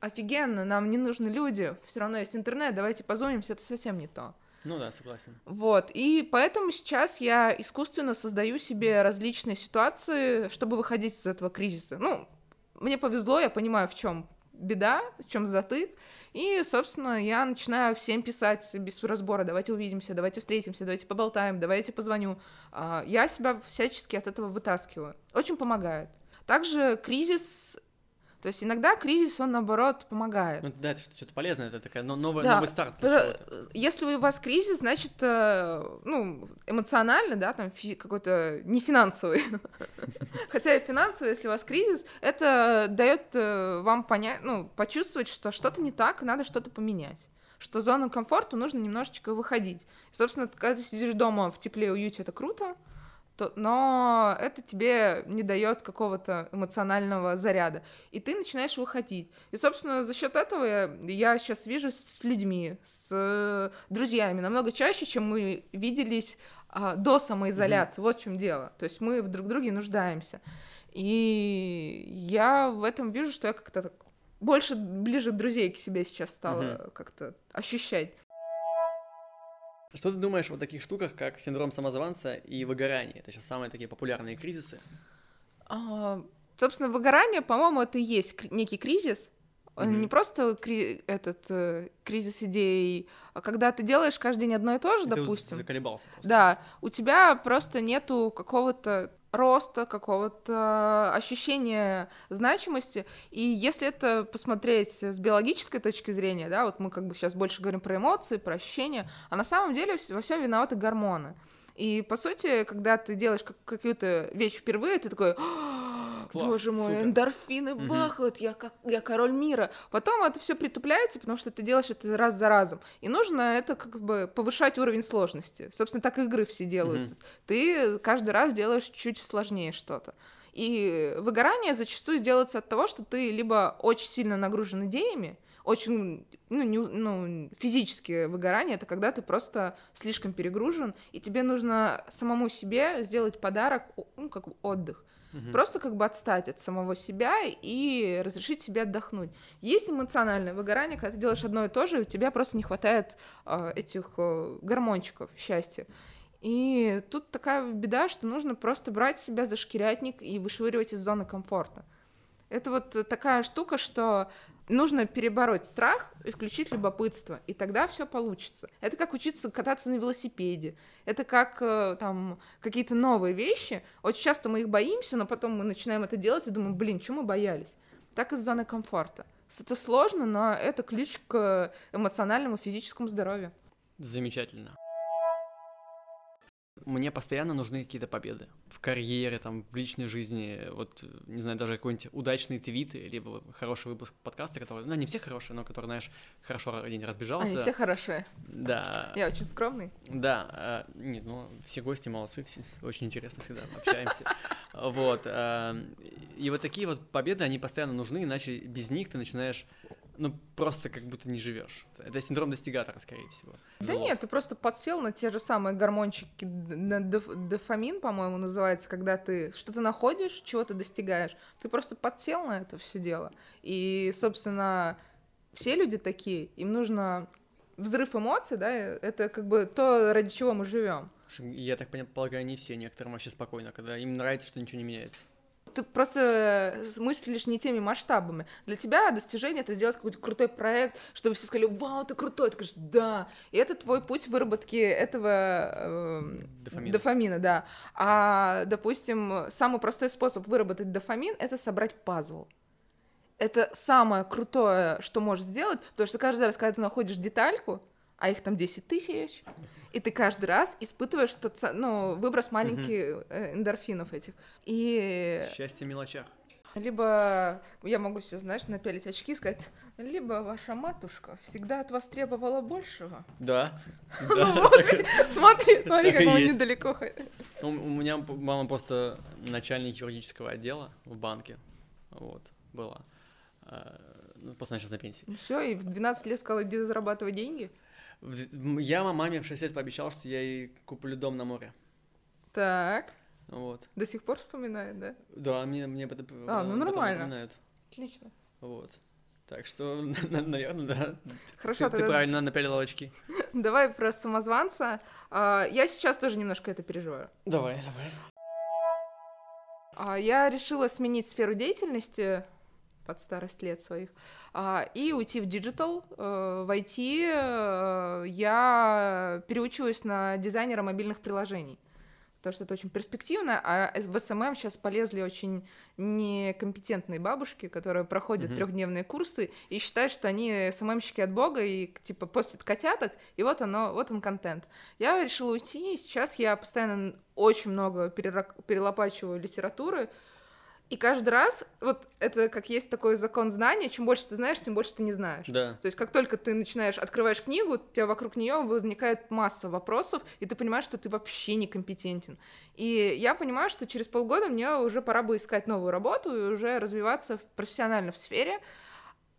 офигенно, нам не нужны люди, все равно есть интернет, давайте позвонимся», это совсем не то. Ну да, согласен. Вот, и поэтому сейчас я искусственно создаю себе различные ситуации, чтобы выходить из этого кризиса. Ну, мне повезло, я понимаю, в чем беда, в чем затык, и, собственно, я начинаю всем писать без разбора, давайте увидимся, давайте встретимся, давайте поболтаем, давайте позвоню. А, я себя всячески от этого вытаскиваю. Очень помогает. Также кризис то есть иногда кризис, он наоборот помогает. Ну, да, это что-то полезное, это такая новая, да, новый старт. Если у вас кризис, значит, э, ну, эмоционально, да, там какой-то не финансовый. Хотя и финансовый, если у вас кризис, это дает э, вам понять, ну, почувствовать, что что-то не так, надо что-то поменять что зону комфорта нужно немножечко выходить. И, собственно, когда ты сидишь дома в тепле и уюте, это круто, то, но это тебе не дает какого-то эмоционального заряда. И ты начинаешь выходить. И, собственно, за счет этого я, я сейчас вижу с людьми, с э, друзьями намного чаще, чем мы виделись а, до самоизоляции. Mm-hmm. Вот в чем дело. То есть мы в друг друге нуждаемся. И я в этом вижу, что я как-то больше ближе друзей к себе сейчас стала mm-hmm. как-то ощущать. Что ты думаешь о таких штуках, как синдром самозванца и выгорание? Это сейчас самые такие популярные кризисы. А, собственно, выгорание, по-моему, это и есть некий кризис. Mm-hmm. Не просто кри- этот э, кризис идей, а когда ты делаешь каждый день одно и то же, и допустим. Ты заколебался просто. Да, у тебя просто нету какого-то роста, какого-то ощущения значимости. И если это посмотреть с биологической точки зрения, да, вот мы как бы сейчас больше говорим про эмоции, про ощущения, а на самом деле во всем виноваты гормоны. И, по сути, когда ты делаешь какую-то вещь впервые, ты такой, Класс, боже мой, супер. эндорфины угу. бахают, я, как, я король мира. Потом это все притупляется, потому что ты делаешь это раз за разом. И нужно это как бы повышать уровень сложности. Собственно, так игры все делаются. Угу. Ты каждый раз делаешь чуть сложнее что-то. И выгорание зачастую делается от того, что ты либо очень сильно нагружен идеями, очень, ну, не, ну, физическое выгорание, это когда ты просто слишком перегружен, и тебе нужно самому себе сделать подарок, ну, как отдых. Угу. Просто как бы отстать от самого себя и разрешить себе отдохнуть. Есть эмоциональное выгорание, когда ты делаешь одно и то же, и у тебя просто не хватает э, этих э, гормончиков счастья. И тут такая беда, что нужно просто брать себя за шкирятник и вышвыривать из зоны комфорта. Это вот такая штука, что нужно перебороть страх и включить любопытство, и тогда все получится. Это как учиться кататься на велосипеде, это как э, там какие-то новые вещи. Очень часто мы их боимся, но потом мы начинаем это делать и думаем, блин, чего мы боялись? Так из зоны комфорта. Это сложно, но это ключ к эмоциональному, физическому здоровью. Замечательно мне постоянно нужны какие-то победы в карьере, там, в личной жизни, вот, не знаю, даже какой-нибудь удачный твит, либо хороший выпуск подкаста, который, ну, не все хорошие, но который, знаешь, хорошо день разбежался. Они все хорошие. Да. Я очень скромный. Да, а, нет, ну, все гости молодцы, все, очень интересно всегда общаемся. Вот, а, и вот такие вот победы, они постоянно нужны, иначе без них ты начинаешь ну, просто как будто не живешь. Это синдром достигатора, скорее всего. Да нет, ты просто подсел на те же самые гормончики, на дофамин, по-моему, называется, когда ты что-то находишь, чего-то достигаешь. Ты просто подсел на это все дело. И, собственно, все люди такие, им нужно взрыв эмоций, да, это как бы то, ради чего мы живем. Я так полагаю, не все, некоторым вообще спокойно, когда им нравится, что ничего не меняется ты просто мыслишь не теми масштабами. Для тебя достижение — это сделать какой-то крутой проект, чтобы все сказали, вау, ты крутой, ты говоришь, да. И это твой путь выработки этого э, дофамина. дофамина, да. А, допустим, самый простой способ выработать дофамин — это собрать пазл. Это самое крутое, что можешь сделать, потому что каждый раз, когда ты находишь детальку, а их там 10 тысяч, и ты каждый раз испытываешь тот, ну, выброс маленьких угу. эндорфинов этих. И... Счастье в мелочах. Либо я могу себе, знаешь, напялить очки и сказать, либо ваша матушка всегда от вас требовала большего. Да. Смотри, смотри, как он недалеко. У меня мама просто начальник юридического отдела в банке. Вот, была. А, ну, просто она сейчас на пенсии. Все, и в 12 лет сказала, иди зарабатывать деньги. Я маме в 6 лет пообещал, что я ей куплю дом на море. Так. Вот. До сих пор вспоминает, да? Да, мне, мне это, а, ну, нормально. напоминают. Отлично. Вот. Так что, наверное, да. Хорошо, ты, тогда... ты правильно напялила очки. Давай про самозванца. А, я сейчас тоже немножко это переживаю. Давай, давай. А, я решила сменить сферу деятельности под старость лет своих, а, и уйти в digital, э, войти, э, я переучиваюсь на дизайнера мобильных приложений, потому что это очень перспективно, а в SMM сейчас полезли очень некомпетентные бабушки, которые проходят mm-hmm. трехдневные курсы и считают, что они SMM щики от бога и типа постят котяток, и вот оно, вот он контент. Я решила уйти, и сейчас я постоянно очень много перелопачиваю литературы, И каждый раз, вот это как есть такой закон знания, чем больше ты знаешь, тем больше ты не знаешь. Да. То есть как только ты начинаешь, открываешь книгу, у тебя вокруг нее возникает масса вопросов, и ты понимаешь, что ты вообще некомпетентен. И я понимаю, что через полгода мне уже пора бы искать новую работу и уже развиваться в, профессионально в сфере,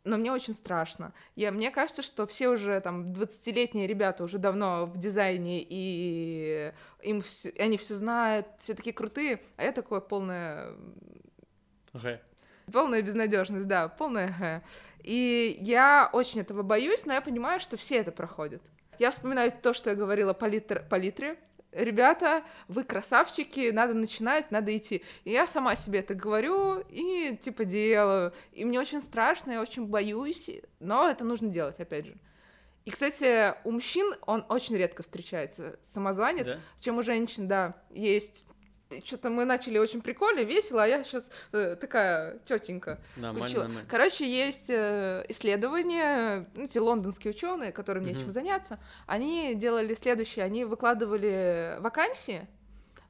но мне очень страшно. Я, мне кажется, что все уже там 20-летние ребята уже давно в дизайне, и им все, они все знают, все такие крутые, а я такое полное Г. Полная безнадежность, да, полная Г. И я очень этого боюсь, но я понимаю, что все это проходят. Я вспоминаю то, что я говорила по, литр... по литре. Ребята, вы красавчики, надо начинать, надо идти. И я сама себе это говорю и типа делаю. И мне очень страшно, я очень боюсь, но это нужно делать, опять же. И, кстати, у мужчин он очень редко встречается, самозванец, Да? чем у женщин, да, есть что-то мы начали очень прикольно, весело, а я сейчас э, такая тетенька. Нормально, включила. нормально. Короче, есть э, исследования, ну, эти лондонские ученые, которым Мгм. нечем заняться, они делали следующее, они выкладывали вакансии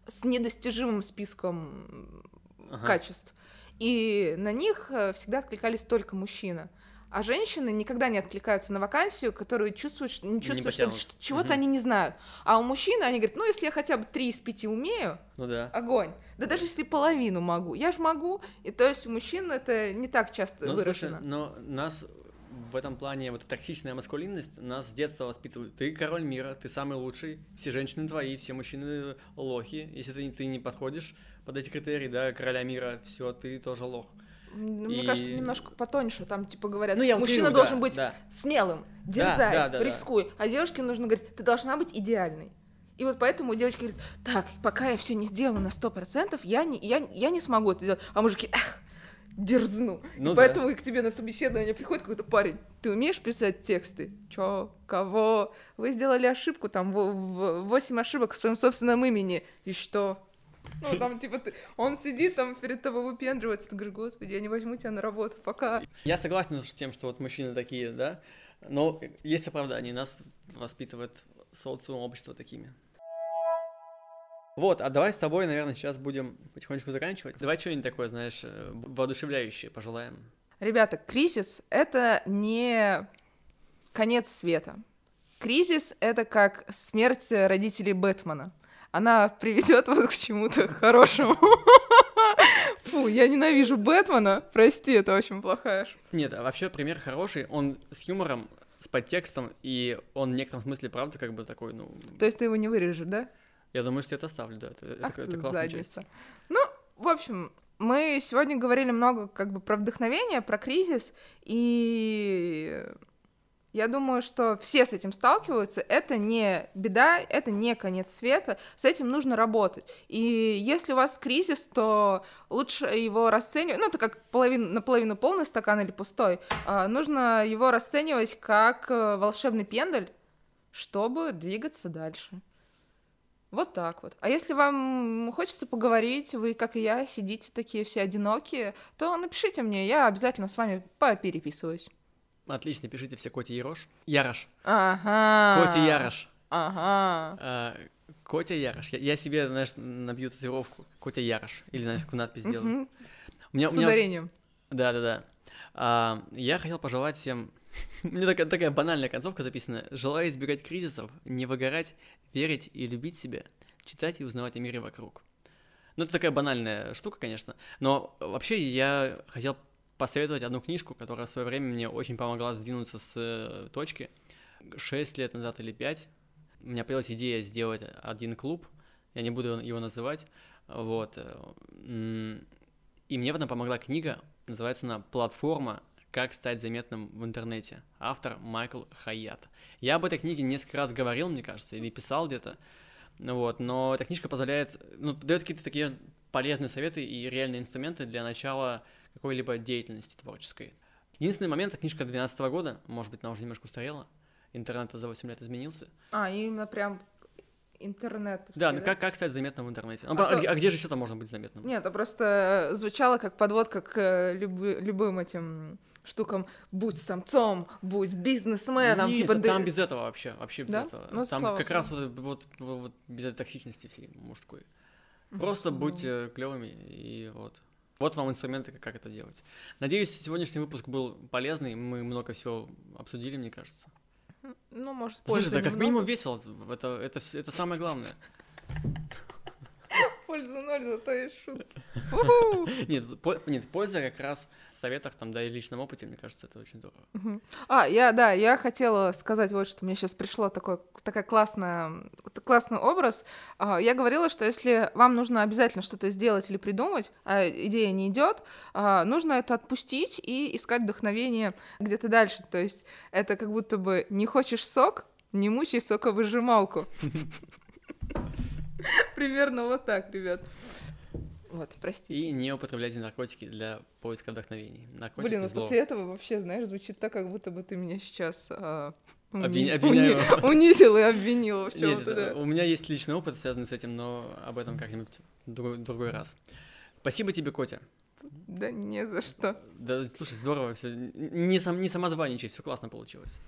с недостижимым списком Ага. качеств, и на них э, всегда откликались только мужчины. А женщины никогда не откликаются на вакансию, которую чувствуют, не чувствуют, что, потянут. что чего-то Мгм. они не знают. А у мужчин они говорят, ну, если я хотя бы три из пяти умею, Ну да. огонь. Да даже если половину могу, я же могу. И то есть у мужчин это не так часто Ну, слушай, выражено. но нас в этом плане вот токсичная маскулинность нас с детства воспитывают. Ты король мира, ты самый лучший, все женщины твои, все мужчины лохи. Если ты, ты не подходишь под эти критерии, да, короля мира, все, ты тоже лох. Мне и- кажется, немножко потоньше. Там типа говорят, Ну, я мужчина утрирую, должен да, быть да. смелым, дерзай, да, да, да. рискуй. А девушке нужно говорить, ты должна быть идеальной. И вот поэтому девочка говорит, так, пока я все не сделаю на сто процентов, я не, я, я не смогу это делать. А мужики, эх, дерзну. Ну и да. поэтому к тебе на собеседование приходит какой-то парень. Ты умеешь писать тексты? Чё? Кого? Вы сделали ошибку, там, восемь ошибок в своем собственном имени. И что? Ну, там, типа, ты... он сидит там перед тобой выпендривается, ты говоришь, господи, я не возьму тебя на работу, пока. Я согласен с тем, что вот мужчины такие, да, но есть оправдание, нас воспитывает социум, общество такими. Вот, а давай с тобой, наверное, сейчас будем потихонечку заканчивать. Давай что-нибудь такое, знаешь, э, воодушевляющее пожелаем. Ребята, кризис — это не конец света. Кризис — это как смерть родителей Бэтмена. Она приведет вас к чему-то хорошему. Фу, я ненавижу Бэтмена. Прости, это очень плохая ш- Нет, а вообще пример хороший, он с юмором, с подтекстом, и он в некотором смысле, правда, как бы такой, ну, То есть ты его не вырежешь, да? я думаю, что я это оставлю, да, это, это, Ах это ты классная задница. часть. Ну, в общем, мы сегодня говорили много как бы про вдохновение, про кризис, и я думаю, что все с этим сталкиваются. Это не беда, это не конец света. С этим нужно работать. И если у вас кризис, то лучше его расценивать. Ну, это как половин, наполовину полный стакан или пустой. А, нужно его расценивать как э, волшебный пендаль, чтобы двигаться дальше. Вот так вот. А если вам хочется поговорить, вы, как и я, сидите такие все одинокие, то напишите мне, я обязательно с вами попереписываюсь. Отлично, пишите все Коти Ярош. Ярош. Ага. Коти Ярош. Ага. А, Котя Ярош. Я, я себе, знаешь, набью татуировку. Котя Ярош. Или, знаешь, какую надпись сделаю. Мгм. У меня, С у меня... ударением. Да, да, да. А, я хотел пожелать всем... Мне такая, такая банальная концовка записана. Желаю избегать кризисов, не выгорать, верить и любить себя, читать и узнавать о мире вокруг. Ну, это такая банальная штука, конечно. Но вообще я хотел посоветовать одну книжку, которая в свое время мне очень помогла сдвинуться с э, точки. Шесть лет назад или пять у меня появилась идея сделать один клуб. Я не буду его называть. Вот. э, И мне в этом помогла книга, называется она «Платформа. Как стать заметным в интернете». Автор Майкл Хаят. Я об этой книге несколько раз говорил, мне кажется, или писал где-то. Вот, но эта книжка позволяет, ну, дает какие-то такие полезные советы и реальные инструменты для начала какой-либо деятельности творческой. Единственный момент, эта книжка 2012 года, может быть, она уже немножко устарела, интернет за 8 лет изменился. А, именно прям интернет. Да, ну как, как стать заметным в интернете? Ну, А а, то- где, а где же что-то можно быть заметным? Нет, это просто звучало как подводка к э, любы- любым этим штукам. Будь самцом, будь бизнесменом. Нет, типа, да там без этого вообще, вообще без Да? этого. Ну, там как богу. раз вот, вот, вот без этой токсичности всей мужской. Просто будьте клевыми и вот. Вот вам инструменты, как это делать. Надеюсь, сегодняшний выпуск был полезный. Мы много всего обсудили, мне кажется. Ну, может, Слушай, да как минимум весело. Это, это, это самое главное. Польза ноль, зато есть шутки. Нет, по- нет, польза как раз в советах, там, да, и личном опыте, мне кажется, это очень здорово. А, я, да, я хотела сказать вот, что мне сейчас пришло такой, такая классная, классный образ. А, Я говорила, что если вам нужно обязательно что-то сделать или придумать, а идея не идет, а, нужно это отпустить и искать вдохновение где-то дальше. То есть это как будто бы не хочешь сок, не мучай соковыжималку. Примерно вот так, ребят. Вот, простите. И не употребляйте наркотики для поиска вдохновений. Наркотики Блин, ну зло. после этого вообще, знаешь, звучит так, как будто бы ты меня сейчас а, обвиняю. уни- унизил и обвинил в да. у меня есть личный опыт, связанный с этим, но об этом как-нибудь другой, другой раз. Спасибо тебе, Котя. Да не за что. Да, слушай, здорово все. Не, сам, не самозваничай, все классно получилось.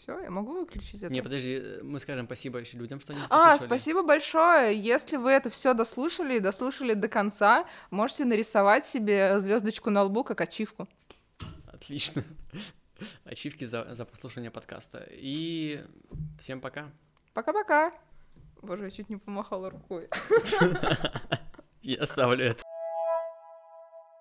Все, я могу выключить это? Не, подожди, э, мы скажем спасибо еще людям, что они А, послушали. спасибо большое. Если вы это все дослушали и дослушали до конца, можете нарисовать себе звездочку на лбу как ачивку. Отлично. Ачивки за, за прослушивание подкаста. И всем пока. Пока-пока. Боже, я чуть не помахала рукой. Я оставлю это.